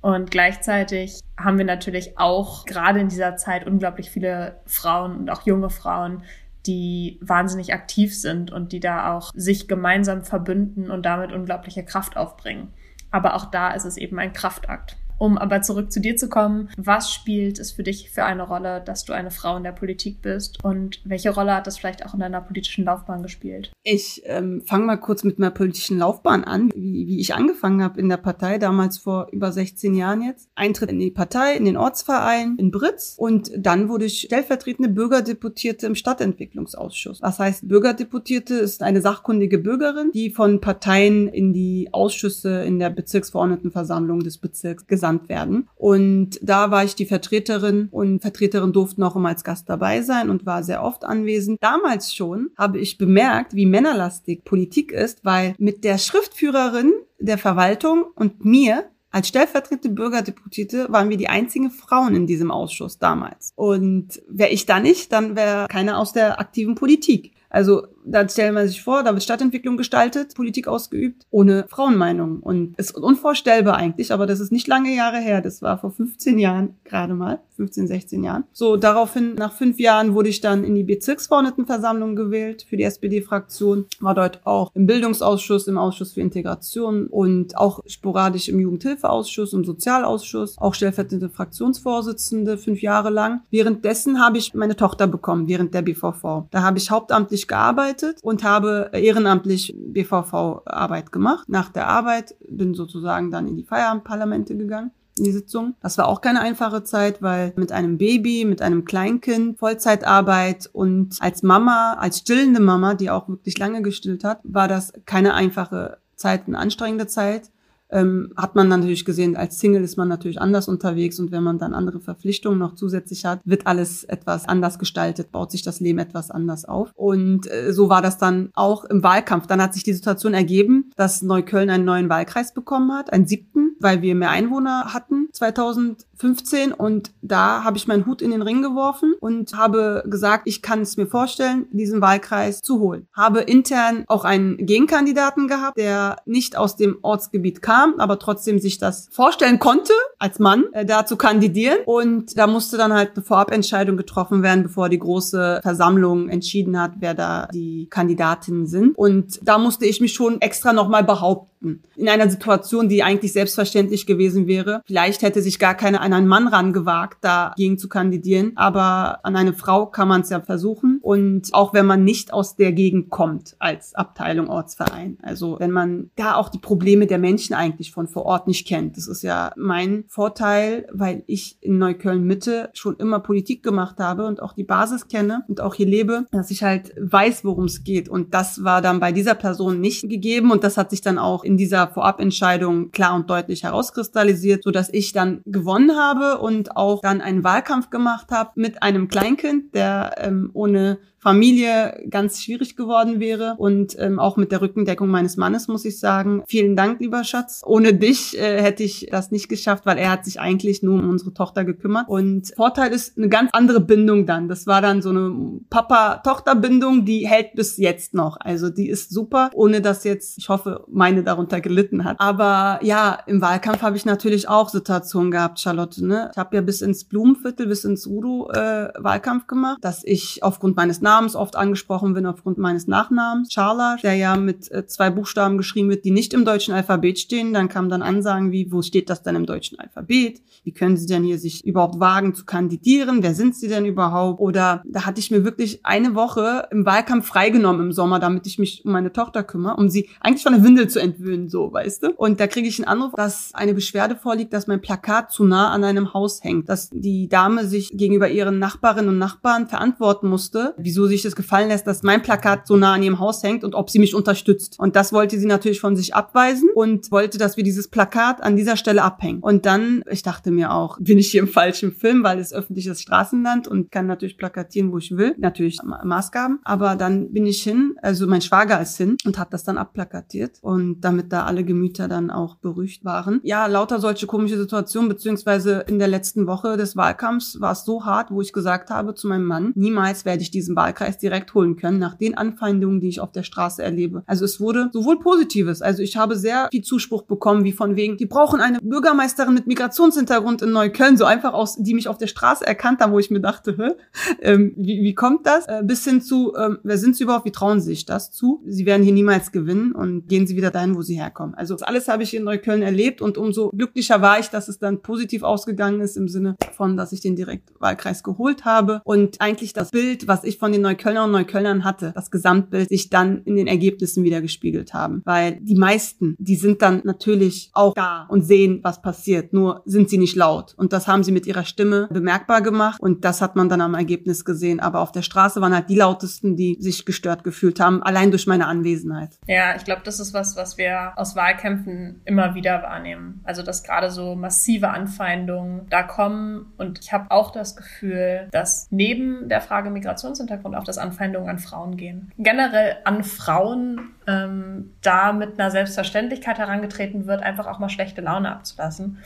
Und gleichzeitig haben wir natürlich auch gerade in dieser Zeit unglaublich viele Frauen und auch junge Frauen, die wahnsinnig aktiv sind und die da auch sich gemeinsam verbünden und damit unglaubliche Kraft aufbringen. Aber auch da ist es eben ein Kraftakt. Um aber zurück zu dir zu kommen, was spielt es für dich für eine Rolle, dass du eine Frau in der Politik bist und welche Rolle hat das vielleicht auch in deiner politischen Laufbahn gespielt? Ich ähm, fange mal kurz mit meiner politischen Laufbahn an, wie, wie ich angefangen habe in der Partei, damals vor über 16 Jahren jetzt. Eintritt in die Partei, in den Ortsverein in Britz und dann wurde ich stellvertretende Bürgerdeputierte im Stadtentwicklungsausschuss. Was heißt Bürgerdeputierte ist eine sachkundige Bürgerin, die von Parteien in die Ausschüsse in der Bezirksverordnetenversammlung des Bezirks gesandt genannt werden. Und da war ich die Vertreterin und Vertreterin durften auch immer als Gast dabei sein und war sehr oft anwesend. Damals schon habe ich bemerkt, wie männerlastig Politik ist, weil mit der Schriftführerin der Verwaltung und mir als stellvertretende Bürgerdeputierte waren wir die einzigen Frauen in diesem Ausschuss damals. Und wäre ich da nicht, dann wäre keiner aus der aktiven Politik. Also dann stellen wir sich vor, da wird Stadtentwicklung gestaltet, Politik ausgeübt, ohne Frauenmeinung. Und es ist unvorstellbar eigentlich, aber das ist nicht lange Jahre her. Das war vor 15 Jahren gerade mal, 15, 16 Jahren. So, daraufhin, nach fünf Jahren wurde ich dann in die Bezirksverordnetenversammlung gewählt für die SPD-Fraktion, war dort auch im Bildungsausschuss, im Ausschuss für Integration und auch sporadisch im Jugendhilfeausschuss, im Sozialausschuss, auch stellvertretende Fraktionsvorsitzende fünf Jahre lang. Währenddessen habe ich meine Tochter bekommen, während der BVV. Da habe ich hauptamtlich gearbeitet gearbeitet und habe ehrenamtlich BVV-Arbeit gemacht. Nach der Arbeit bin sozusagen dann in die Feierabendparlamente gegangen in die Sitzung. Das war auch keine einfache Zeit, weil mit einem Baby, mit einem Kleinkind, Vollzeitarbeit und als Mama, als stillende Mama, die auch wirklich lange gestillt hat, war das keine einfache Zeit, eine anstrengende Zeit ähm, hat man natürlich gesehen, als Single ist man natürlich anders unterwegs und wenn man dann andere Verpflichtungen noch zusätzlich hat, wird alles etwas anders gestaltet, baut sich das Leben etwas anders auf. Und äh, so war das dann auch im Wahlkampf. Dann hat sich die Situation ergeben, dass Neukölln einen neuen Wahlkreis bekommen hat, einen siebten, weil wir mehr Einwohner hatten 2015 und da habe ich meinen Hut in den Ring geworfen und habe gesagt, ich kann es mir vorstellen, diesen Wahlkreis zu holen. Habe intern auch einen Gegenkandidaten gehabt, der nicht aus dem Ortsgebiet kam, kam, aber trotzdem sich das vorstellen konnte, als Mann äh, da zu kandidieren. Und da musste dann halt eine Vorabentscheidung getroffen werden, bevor die große Versammlung entschieden hat, wer da die Kandidatinnen sind. Und da musste ich mich schon extra nochmal behaupten behaupten. In einer Situation, die eigentlich selbstverständlich gewesen wäre. Vielleicht hätte sich gar keiner an einen Mann rangewagt, dagegen zu kandidieren. Aber an eine Frau kann man es ja versuchen. Und auch wenn man nicht aus der Gegend kommt als Abteilung Ortsverein. Also wenn man da auch die Probleme der Menschen eigentlich von vor Ort nicht kennt. Das ist ja mein Vorteil, weil ich in Neukölln Mitte schon immer Politik gemacht habe und auch die Basis kenne und auch hier lebe, dass ich halt weiß, worum es geht. Und das war dann bei dieser Person nicht gegeben und das hat sich dann auch in dieser Vorabentscheidung klar und deutlich herauskristallisiert, so dass ich dann gewonnen habe und auch dann einen Wahlkampf gemacht habe mit einem Kleinkind, der ähm, ohne Familie ganz schwierig geworden wäre und ähm, auch mit der Rückendeckung meines Mannes muss ich sagen, vielen Dank, lieber Schatz. Ohne dich äh, hätte ich das nicht geschafft, weil er hat sich eigentlich nur um unsere Tochter gekümmert. Und Vorteil ist eine ganz andere Bindung dann. Das war dann so eine Papa-Tochter-Bindung, die hält bis jetzt noch. Also die ist super, ohne dass jetzt, ich hoffe, meine darunter gelitten hat. Aber ja, im Wahlkampf habe ich natürlich auch Situationen gehabt, Charlotte. Ne? Ich habe ja bis ins Blumenviertel, bis ins Udo äh, Wahlkampf gemacht, dass ich aufgrund meines Namens oft angesprochen bin aufgrund meines Nachnamens, Charla, der ja mit äh, zwei Buchstaben geschrieben wird, die nicht im deutschen Alphabet stehen. Dann kamen dann Ansagen wie, wo steht das denn im deutschen Alphabet? Wie können Sie denn hier sich überhaupt wagen zu kandidieren? Wer sind Sie denn überhaupt? Oder da hatte ich mir wirklich eine Woche im Wahlkampf freigenommen im Sommer, damit ich mich um meine Tochter kümmere, um sie eigentlich von der Windel zu entwöhnen, so, weißt du? Und da kriege ich einen Anruf, dass eine Beschwerde vorliegt, dass mein Plakat zu nah an einem Haus hängt, dass die Dame sich gegenüber ihren Nachbarinnen und Nachbarn verantworten musste, wieso wieso sich das gefallen lässt, dass mein Plakat so nah an ihrem Haus hängt und ob sie mich unterstützt. Und das wollte sie natürlich von sich abweisen und wollte, dass wir dieses Plakat an dieser Stelle abhängen. Und dann, ich dachte mir auch, bin ich hier im falschen Film, weil es öffentliches Straßenland und kann natürlich plakatieren, wo ich will. Natürlich Maßgaben. Aber dann bin ich hin, also mein Schwager ist hin und hat das dann abplakatiert. Und damit da alle Gemüter dann auch beruhigt waren. Ja, lauter solche komische Situationen, beziehungsweise in der letzten Woche des Wahlkampfs war es so hart, wo ich gesagt habe zu meinem Mann, niemals werde ich diesen Wahlkampf Wahlkreis direkt holen können, nach den Anfeindungen, die ich auf der Straße erlebe. Also es wurde sowohl Positives, also ich habe sehr viel Zuspruch bekommen, wie von wegen, die brauchen eine Bürgermeisterin mit Migrationshintergrund in Neukölln, so einfach aus, die mich auf der Straße erkannt haben, wo ich mir dachte, Hä? Ähm, wie, wie kommt das? Äh, bis hin zu, ähm, wer sind sie überhaupt, wie trauen sie sich das zu? Sie werden hier niemals gewinnen und gehen sie wieder dahin, wo sie herkommen. Also das alles habe ich in Neukölln erlebt und umso glücklicher war ich, dass es dann positiv ausgegangen ist im Sinne von, dass ich den Direktwahlkreis geholt habe und eigentlich das Bild, was ich von den Neuköllner und Neuköllnern hatte, das Gesamtbild sich dann in den Ergebnissen wieder gespiegelt haben. Weil die meisten, die sind dann natürlich auch da und sehen, was passiert, nur sind sie nicht laut. Und das haben sie mit ihrer Stimme bemerkbar gemacht und das hat man dann am Ergebnis gesehen. Aber auf der Straße waren halt die lautesten, die sich gestört gefühlt haben, allein durch meine Anwesenheit. Ja, ich glaube, das ist was, was wir aus Wahlkämpfen immer wieder wahrnehmen. Also, dass gerade so massive Anfeindungen da kommen. Und ich habe auch das Gefühl, dass neben der Frage Migrationshintergrund auch das Anfeindungen an Frauen gehen. Generell an Frauen ähm, da mit einer Selbstverständlichkeit herangetreten wird, einfach auch mal schlechte Laune abzulassen.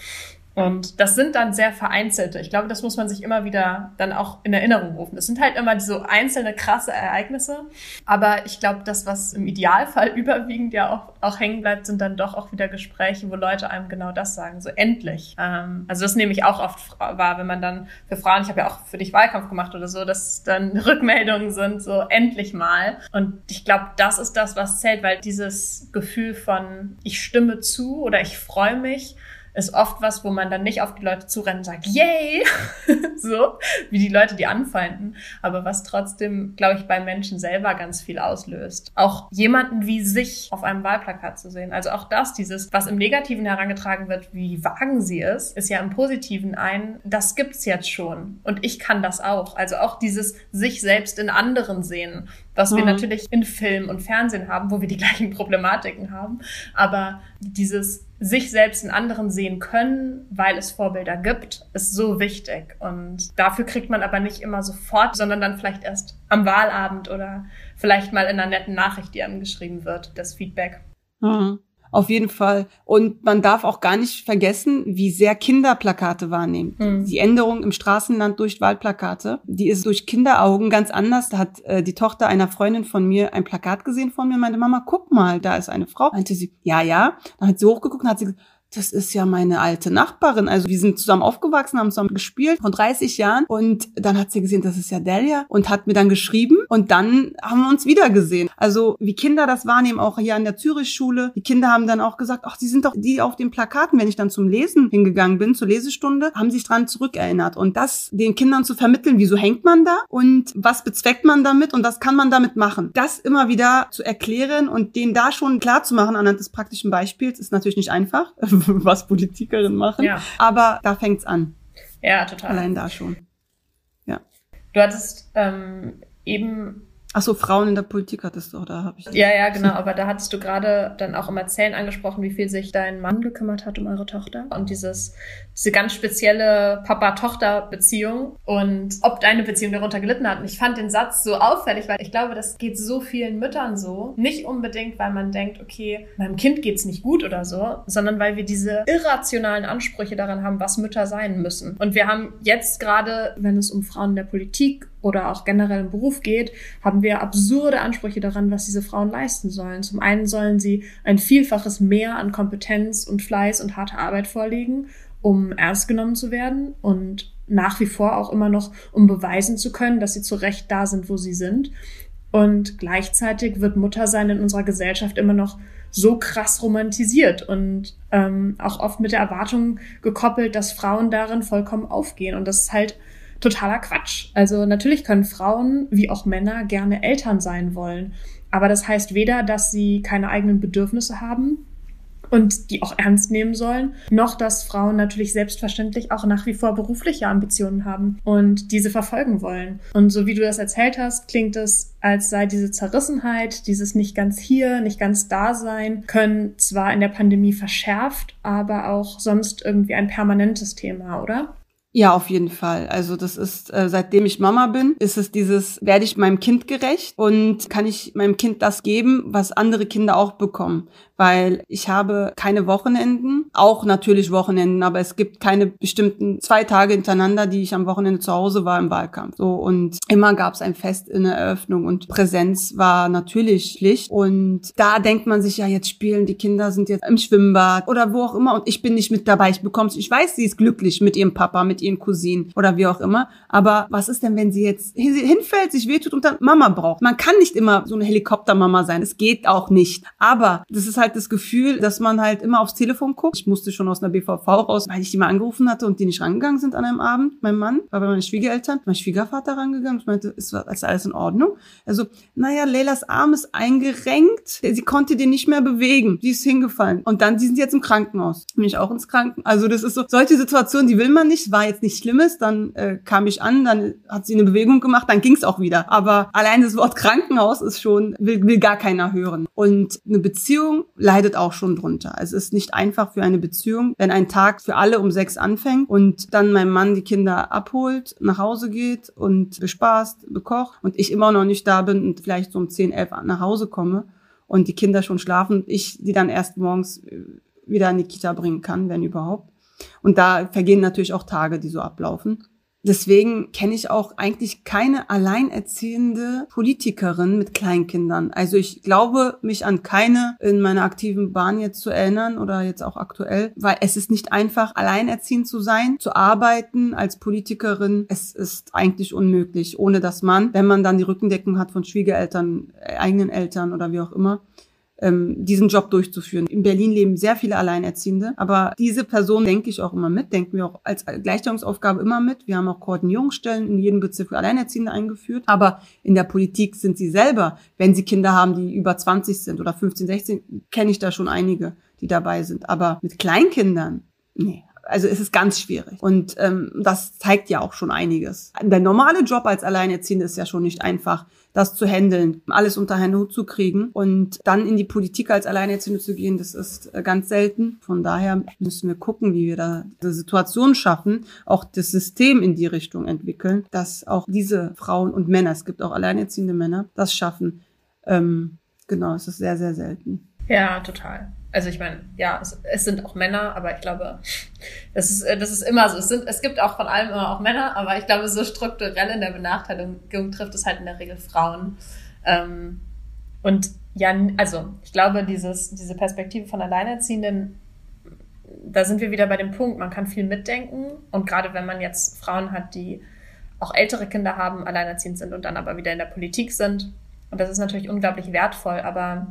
Und das sind dann sehr vereinzelte. Ich glaube, das muss man sich immer wieder dann auch in Erinnerung rufen. Das sind halt immer so einzelne krasse Ereignisse. Aber ich glaube, das, was im Idealfall überwiegend ja auch, auch hängen bleibt, sind dann doch auch wieder Gespräche, wo Leute einem genau das sagen. So endlich. Ähm, also das nehme ich auch oft wahr, wenn man dann für Frauen, ich habe ja auch für dich Wahlkampf gemacht oder so, dass dann Rückmeldungen sind, so endlich mal. Und ich glaube, das ist das, was zählt, weil dieses Gefühl von ich stimme zu oder ich freue mich, ist oft was, wo man dann nicht auf die Leute zurennt und sagt, yay, so, wie die Leute, die anfeinden, aber was trotzdem, glaube ich, bei Menschen selber ganz viel auslöst. Auch jemanden wie sich auf einem Wahlplakat zu sehen. Also auch das, dieses, was im Negativen herangetragen wird, wie wagen sie es, ist ja im Positiven ein, das gibt's jetzt schon und ich kann das auch. Also auch dieses sich selbst in anderen sehen, was mhm. wir natürlich in Film und Fernsehen haben, wo wir die gleichen Problematiken haben, aber dieses sich selbst in anderen sehen können, weil es Vorbilder gibt, ist so wichtig. Und dafür kriegt man aber nicht immer sofort, sondern dann vielleicht erst am Wahlabend oder vielleicht mal in einer netten Nachricht, die einem geschrieben wird, das Feedback. Mhm. Auf jeden Fall. Und man darf auch gar nicht vergessen, wie sehr Kinder Plakate wahrnehmen. Mhm. Die Änderung im Straßenland durch Wahlplakate, die ist durch Kinderaugen ganz anders. Da hat äh, die Tochter einer Freundin von mir ein Plakat gesehen von mir, meinte, Mama, guck mal, da ist eine Frau. Meinte sie, ja, ja. Dann hat sie hochgeguckt und hat sie gesagt, das ist ja meine alte Nachbarin. Also wir sind zusammen aufgewachsen, haben zusammen gespielt von 30 Jahren. Und dann hat sie gesehen, das ist ja Delia und hat mir dann geschrieben. Und dann haben wir uns wieder gesehen. Also wie Kinder das wahrnehmen, auch hier an der Zürich-Schule. Die Kinder haben dann auch gesagt, ach, die sind doch die auf den Plakaten. Wenn ich dann zum Lesen hingegangen bin, zur Lesestunde, haben sich dran zurückerinnert. Und das den Kindern zu vermitteln, wieso hängt man da und was bezweckt man damit und was kann man damit machen. Das immer wieder zu erklären und denen da schon klar zu machen anhand des praktischen Beispiels, ist natürlich nicht einfach. was Politikerinnen machen. Ja. Aber da fängt's an. Ja, total. Allein da schon. Ja. Du hattest ähm, eben Ach so, Frauen in der Politik hattest du, da habe ich. Ja, ja, genau. Aber da hattest du gerade dann auch im Erzählen angesprochen, wie viel sich dein Mann gekümmert hat um eure Tochter und dieses diese ganz spezielle Papa-Tochter-Beziehung und ob deine Beziehung darunter gelitten hat. Und ich fand den Satz so auffällig, weil ich glaube, das geht so vielen Müttern so. Nicht unbedingt, weil man denkt, okay, meinem Kind geht's nicht gut oder so, sondern weil wir diese irrationalen Ansprüche daran haben, was Mütter sein müssen. Und wir haben jetzt gerade, wenn es um Frauen in der Politik oder auch generell im Beruf geht, haben wir absurde Ansprüche daran, was diese Frauen leisten sollen. Zum einen sollen sie ein Vielfaches mehr an Kompetenz und Fleiß und harte Arbeit vorlegen, um ernst genommen zu werden und nach wie vor auch immer noch, um beweisen zu können, dass sie zu Recht da sind, wo sie sind. Und gleichzeitig wird Muttersein in unserer Gesellschaft immer noch so krass romantisiert und ähm, auch oft mit der Erwartung gekoppelt, dass Frauen darin vollkommen aufgehen. Und das ist halt totaler Quatsch. Also natürlich können Frauen wie auch Männer gerne Eltern sein wollen. Aber das heißt weder, dass sie keine eigenen Bedürfnisse haben und die auch ernst nehmen sollen, noch dass Frauen natürlich selbstverständlich auch nach wie vor berufliche Ambitionen haben und diese verfolgen wollen. Und so wie du das erzählt hast, klingt es, als sei diese Zerrissenheit, dieses nicht ganz hier, nicht ganz da sein, können zwar in der Pandemie verschärft, aber auch sonst irgendwie ein permanentes Thema, oder? Ja, auf jeden Fall. Also das ist, äh, seitdem ich Mama bin, ist es dieses, werde ich meinem Kind gerecht und kann ich meinem Kind das geben, was andere Kinder auch bekommen weil ich habe keine Wochenenden, auch natürlich Wochenenden, aber es gibt keine bestimmten zwei Tage hintereinander, die ich am Wochenende zu Hause war im Wahlkampf. So und immer gab es ein Fest in der Eröffnung und Präsenz war natürlich Pflicht und da denkt man sich ja jetzt spielen die Kinder sind jetzt im Schwimmbad oder wo auch immer und ich bin nicht mit dabei. Ich bekomm's, ich weiß, sie ist glücklich mit ihrem Papa, mit ihren Cousinen oder wie auch immer. Aber was ist denn, wenn sie jetzt hinfällt, sich wehtut und dann Mama braucht? Man kann nicht immer so eine Helikoptermama sein. Es geht auch nicht. Aber das ist halt das Gefühl, dass man halt immer aufs Telefon guckt. Ich musste schon aus einer BVV raus, weil ich die mal angerufen hatte und die nicht rangegangen sind an einem Abend. Mein Mann war bei meinen Schwiegereltern, mein Schwiegervater rangegangen. Ich meinte, ist, ist alles in Ordnung? Also, naja, Leilas Arm ist eingerenkt. Sie konnte den nicht mehr bewegen. Die ist hingefallen. Und dann, die sind jetzt im Krankenhaus. Bin ich auch ins Krankenhaus. Also, das ist so, solche Situationen, die will man nicht. War jetzt nicht Schlimmes. Dann äh, kam ich an, dann hat sie eine Bewegung gemacht, dann ging's auch wieder. Aber allein das Wort Krankenhaus ist schon, will, will gar keiner hören. Und eine Beziehung leidet auch schon drunter. Es ist nicht einfach für eine Beziehung, wenn ein Tag für alle um sechs anfängt und dann mein Mann die Kinder abholt, nach Hause geht und bespaßt, bekocht und ich immer noch nicht da bin und vielleicht so um zehn, elf nach Hause komme und die Kinder schon schlafen und ich die dann erst morgens äh, wieder in die Kita bringen kann, wenn überhaupt. Und da vergehen natürlich auch Tage, die so ablaufen. Deswegen kenne ich auch eigentlich keine alleinerziehende Politikerin mit Kleinkindern. Also ich glaube, mich an keine in meiner aktiven Bahn jetzt zu erinnern oder jetzt auch aktuell, weil es ist nicht einfach, alleinerziehend zu sein, zu arbeiten als Politikerin. Es ist eigentlich unmöglich, ohne dass man, wenn man dann die Rückendeckung hat von Schwiegereltern, äh, eigenen Eltern oder wie auch immer, ähm, diesen Job durchzuführen. In Berlin leben sehr viele Alleinerziehende, aber diese Person denke ich auch immer mit, denken wir auch als Gleichstellungsaufgabe immer mit. Wir haben auch Koordinierungsstellen in jedem Bezirk für Alleinerziehende eingeführt, aber in der Politik sind sie selber, wenn sie Kinder haben, die über 20 sind oder 15, 16, kenne ich da schon einige, die dabei sind. Aber mit Kleinkindern, nee, also es ist ganz schwierig. Und ähm, das zeigt ja auch schon einiges. Der normale Job als Alleinerziehende ist ja schon nicht einfach das zu handeln, alles unter einen Hut zu kriegen und dann in die Politik als Alleinerziehende zu gehen, das ist äh, ganz selten. Von daher müssen wir gucken, wie wir da diese Situation schaffen, auch das System in die Richtung entwickeln, dass auch diese Frauen und Männer, es gibt auch alleinerziehende Männer, das schaffen. Ähm, genau, es ist sehr, sehr selten. Ja, total. Also ich meine, ja, es, es, sind auch Männer, aber ich glaube, das ist, das ist immer so. Es, sind, es gibt auch von allem immer auch Männer, aber ich glaube, so strukturell in der Benachteiligung trifft es halt in der Regel Frauen. Ähm, und ja, also ich glaube, dieses, diese Perspektive von Alleinerziehenden, da sind wir wieder bei dem Punkt, man kann viel mitdenken. Und gerade wenn man jetzt Frauen hat, die auch ältere Kinder haben, alleinerziehend sind und dann aber wieder in der Politik sind. Und das ist natürlich unglaublich wertvoll, aber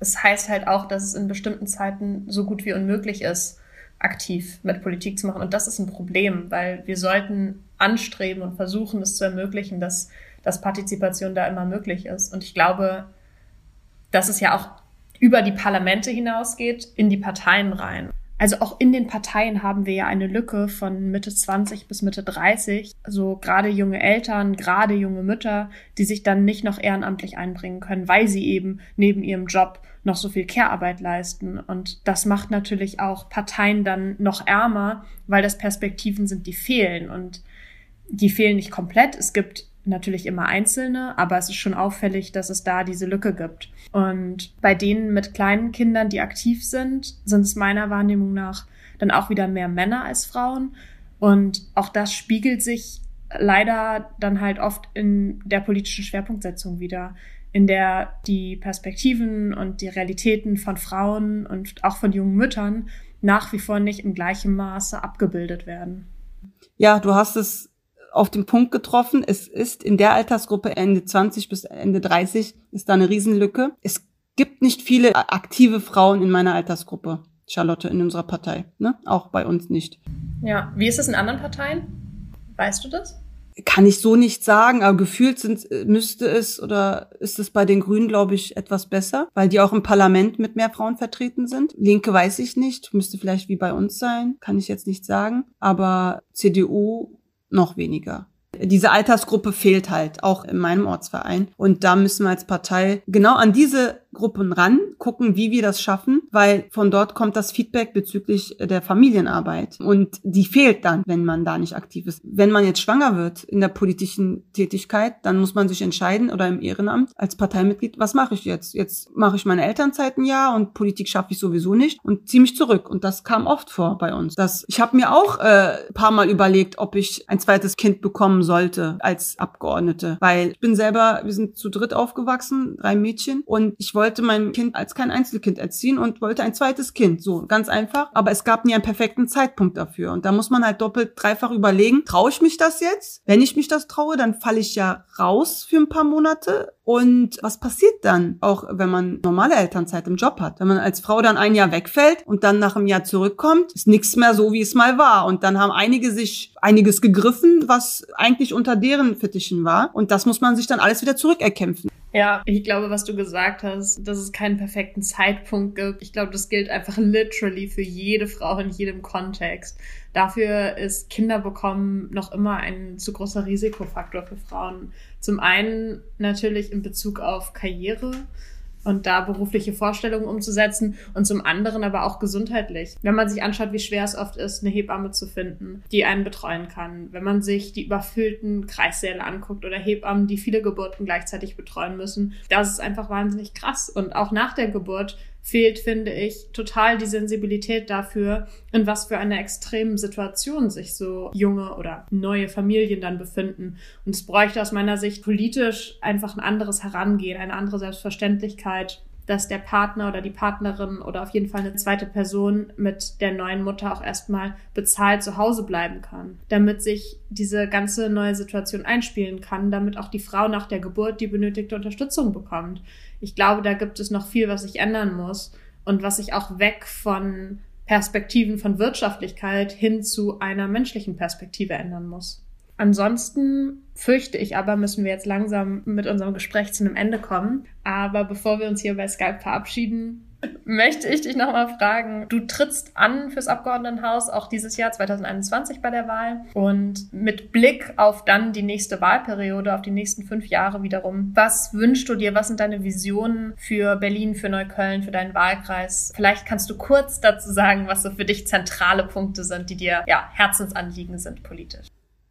es heißt halt auch, dass es in bestimmten Zeiten so gut wie unmöglich ist, aktiv mit Politik zu machen. Und das ist ein Problem, weil wir sollten anstreben und versuchen, es zu ermöglichen, dass, dass Partizipation da immer möglich ist. Und ich glaube, dass es ja auch über die Parlamente hinausgeht, in die Parteien rein. Also auch in den Parteien haben wir ja eine Lücke von Mitte 20 bis Mitte 30. Also gerade junge Eltern, gerade junge Mütter, die sich dann nicht noch ehrenamtlich einbringen können, weil sie eben neben ihrem Job noch so viel Care-Arbeit leisten. Und das macht natürlich auch Parteien dann noch ärmer, weil das Perspektiven sind, die fehlen. Und die fehlen nicht komplett. Es gibt natürlich immer einzelne, aber es ist schon auffällig, dass es da diese Lücke gibt. Und bei denen mit kleinen Kindern, die aktiv sind, sind es meiner Wahrnehmung nach dann auch wieder mehr Männer als Frauen. Und auch das spiegelt sich leider dann halt oft in der politischen Schwerpunktsetzung wieder in der die Perspektiven und die Realitäten von Frauen und auch von jungen Müttern nach wie vor nicht im gleichen Maße abgebildet werden. Ja, du hast es auf den Punkt getroffen. Es ist in der Altersgruppe Ende 20 bis Ende 30 ist da eine Riesenlücke. Es gibt nicht viele aktive Frauen in meiner Altersgruppe, Charlotte, in unserer Partei. Ne? Auch bei uns nicht. Ja, wie ist es in anderen Parteien? Weißt du das? Kann ich so nicht sagen, aber gefühlt sind, müsste es oder ist es bei den Grünen, glaube ich, etwas besser, weil die auch im Parlament mit mehr Frauen vertreten sind. Linke weiß ich nicht, müsste vielleicht wie bei uns sein, kann ich jetzt nicht sagen, aber CDU noch weniger. Diese Altersgruppe fehlt halt, auch in meinem Ortsverein. Und da müssen wir als Partei genau an diese Gruppen ran, gucken, wie wir das schaffen, weil von dort kommt das Feedback bezüglich der Familienarbeit. Und die fehlt dann, wenn man da nicht aktiv ist. Wenn man jetzt schwanger wird in der politischen Tätigkeit, dann muss man sich entscheiden oder im Ehrenamt als Parteimitglied, was mache ich jetzt? Jetzt mache ich meine Elternzeit ein Jahr und Politik schaffe ich sowieso nicht und ziehe mich zurück. Und das kam oft vor bei uns. Das, ich habe mir auch äh, paar Mal überlegt, ob ich ein zweites Kind bekommen sollte als Abgeordnete, weil ich bin selber, wir sind zu dritt aufgewachsen, drei Mädchen und ich wollte mein Kind als kein Einzelkind erziehen und wollte ein zweites Kind. So ganz einfach. Aber es gab nie einen perfekten Zeitpunkt dafür und da muss man halt doppelt, dreifach überlegen, traue ich mich das jetzt? Wenn ich mich das traue, dann falle ich ja raus für ein paar Monate und was passiert dann, auch wenn man normale Elternzeit im Job hat? Wenn man als Frau dann ein Jahr wegfällt und dann nach einem Jahr zurückkommt, ist nichts mehr so, wie es mal war. Und dann haben einige sich einiges gegriffen, was eigentlich unter deren Fittichen war. Und das muss man sich dann alles wieder zurückerkämpfen. Ja, ich glaube, was du gesagt hast, dass es keinen perfekten Zeitpunkt gibt. Ich glaube, das gilt einfach literally für jede Frau in jedem Kontext. Dafür ist Kinder bekommen noch immer ein zu großer Risikofaktor für Frauen. Zum einen natürlich in Bezug auf Karriere und da berufliche Vorstellungen umzusetzen und zum anderen aber auch gesundheitlich. Wenn man sich anschaut, wie schwer es oft ist, eine Hebamme zu finden, die einen betreuen kann, wenn man sich die überfüllten Kreissäle anguckt oder Hebammen, die viele Geburten gleichzeitig betreuen müssen, das ist einfach wahnsinnig krass und auch nach der Geburt fehlt, finde ich, total die Sensibilität dafür, in was für einer extremen Situation sich so junge oder neue Familien dann befinden. Und es bräuchte aus meiner Sicht politisch einfach ein anderes Herangehen, eine andere Selbstverständlichkeit, dass der Partner oder die Partnerin oder auf jeden Fall eine zweite Person mit der neuen Mutter auch erstmal bezahlt zu Hause bleiben kann, damit sich diese ganze neue Situation einspielen kann, damit auch die Frau nach der Geburt die benötigte Unterstützung bekommt ich glaube, da gibt es noch viel, was sich ändern muss und was sich auch weg von Perspektiven von Wirtschaftlichkeit hin zu einer menschlichen Perspektive ändern muss. Ansonsten fürchte ich aber, müssen wir jetzt langsam mit unserem Gespräch zu einem Ende kommen. Aber bevor wir uns hier bei Skype verabschieden, möchte ich dich nochmal fragen. Du trittst an fürs Abgeordnetenhaus auch dieses Jahr 2021 bei der Wahl und mit Blick auf dann die nächste Wahlperiode, auf die nächsten fünf Jahre wiederum. Was wünschst du dir? Was sind deine Visionen für Berlin, für Neukölln, für deinen Wahlkreis? Vielleicht kannst du kurz dazu sagen, was so für dich zentrale Punkte sind, die dir ja Herzensanliegen sind politisch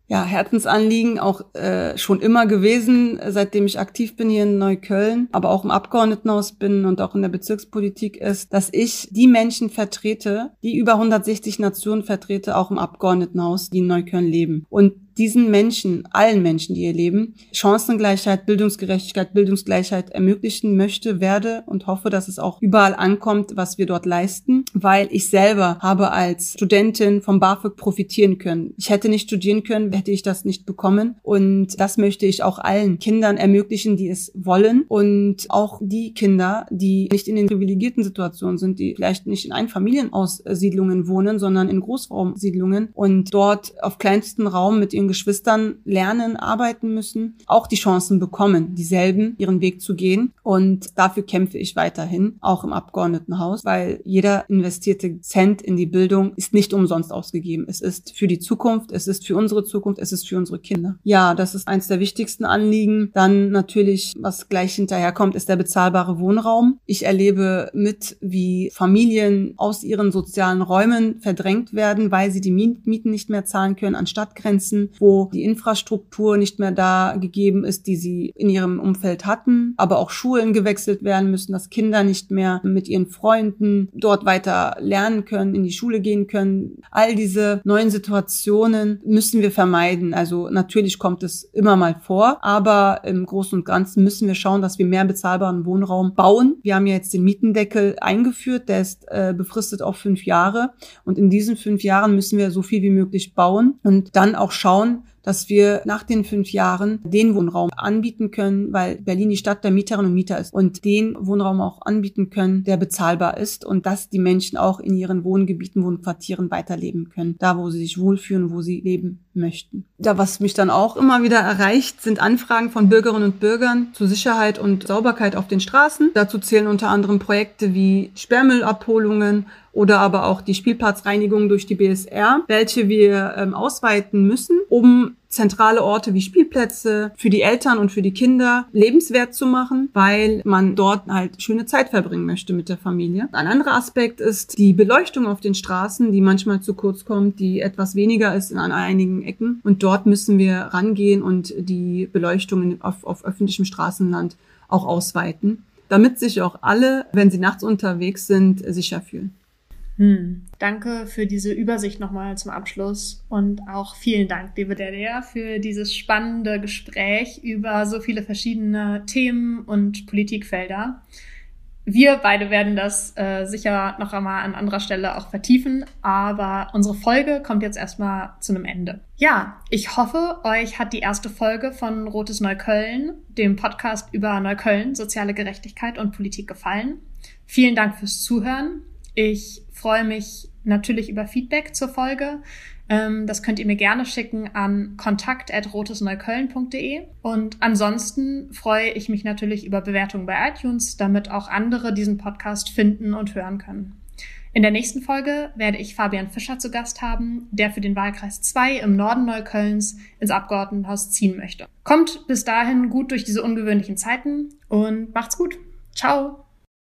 ja, Herzensanliegen auch äh, schon immer gewesen, seitdem ich aktiv bin hier in Neukölln, aber auch im Abgeordnetenhaus bin und auch in der Bezirkspolitik ist, dass ich die Menschen vertrete, die über 160 Nationen vertrete, auch im Abgeordnetenhaus, die in Neukölln leben. Und diesen Menschen, allen Menschen, die hier leben, Chancengleichheit, Bildungsgerechtigkeit, Bildungsgleichheit ermöglichen möchte, werde und hoffe, dass es auch überall ankommt, was wir dort leisten, weil ich selber habe als Studentin vom BAföG profitieren können. Ich hätte nicht studieren können, hätte ich das nicht bekommen und das möchte ich auch allen Kindern ermöglichen, die es wollen und auch die Kinder, die nicht in den privilegierten Situationen sind, die vielleicht nicht in Einfamilienaussiedlungen wohnen, sondern in Großraumsiedlungen und dort auf kleinstem Raum mit ihren Geschwistern lernen, arbeiten müssen, auch die Chancen bekommen, dieselben ihren Weg zu gehen. Und dafür kämpfe ich weiterhin, auch im Abgeordnetenhaus, weil jeder investierte Cent in die Bildung ist nicht umsonst ausgegeben. Es ist für die Zukunft, es ist für unsere Zukunft, es ist für unsere Kinder. Ja, das ist eins der wichtigsten Anliegen. Dann natürlich, was gleich hinterherkommt, ist der bezahlbare Wohnraum. Ich erlebe mit, wie Familien aus ihren sozialen Räumen verdrängt werden, weil sie die Mieten nicht mehr zahlen können an Stadtgrenzen, wo die Infrastruktur nicht mehr da gegeben ist, die sie in ihrem Umfeld hatten, aber auch Schulen gewechselt werden müssen, dass Kinder nicht mehr mit ihren Freunden dort weiter lernen können, in die Schule gehen können. All diese neuen Situationen müssen wir vermeiden. Also natürlich kommt es immer mal vor, aber im Großen und Ganzen müssen wir schauen, dass wir mehr bezahlbaren Wohnraum bauen. Wir haben ja jetzt den Mietendeckel eingeführt, der ist äh, befristet auf fünf Jahre und in diesen fünf Jahren müssen wir so viel wie möglich bauen und dann auch schauen, dass wir nach den fünf Jahren den Wohnraum anbieten können, weil Berlin die Stadt der Mieterinnen und Mieter ist und den Wohnraum auch anbieten können, der bezahlbar ist und dass die Menschen auch in ihren Wohngebieten, Wohnquartieren weiterleben können, da wo sie sich wohlfühlen, wo sie leben möchten. Da was mich dann auch immer wieder erreicht, sind Anfragen von Bürgerinnen und Bürgern zur Sicherheit und Sauberkeit auf den Straßen. Dazu zählen unter anderem Projekte wie Sperrmüllabholungen oder aber auch die Spielplatzreinigung durch die BSR, welche wir ähm, ausweiten müssen, um zentrale Orte wie Spielplätze für die Eltern und für die Kinder lebenswert zu machen, weil man dort halt schöne Zeit verbringen möchte mit der Familie. Ein anderer Aspekt ist die Beleuchtung auf den Straßen, die manchmal zu kurz kommt, die etwas weniger ist an einigen Ecken. Und dort müssen wir rangehen und die Beleuchtung auf, auf öffentlichem Straßenland auch ausweiten, damit sich auch alle, wenn sie nachts unterwegs sind, sicher fühlen. Hm. Danke für diese Übersicht nochmal zum Abschluss und auch vielen Dank, liebe Delia, für dieses spannende Gespräch über so viele verschiedene Themen und Politikfelder. Wir beide werden das äh, sicher noch einmal an anderer Stelle auch vertiefen, aber unsere Folge kommt jetzt erstmal zu einem Ende. Ja, ich hoffe, euch hat die erste Folge von Rotes Neukölln, dem Podcast über Neukölln, soziale Gerechtigkeit und Politik gefallen. Vielen Dank fürs Zuhören. Ich freue mich natürlich über Feedback zur Folge. Ähm, das könnt ihr mir gerne schicken an kontakt.rotesneukölln.de. Und ansonsten freue ich mich natürlich über Bewertungen bei iTunes, damit auch andere diesen Podcast finden und hören können. In der nächsten Folge werde ich Fabian Fischer zu Gast haben, der für den Wahlkreis 2 im Norden Neuköllns ins Abgeordnetenhaus ziehen möchte. Kommt bis dahin gut durch diese ungewöhnlichen Zeiten und macht's gut. Ciao!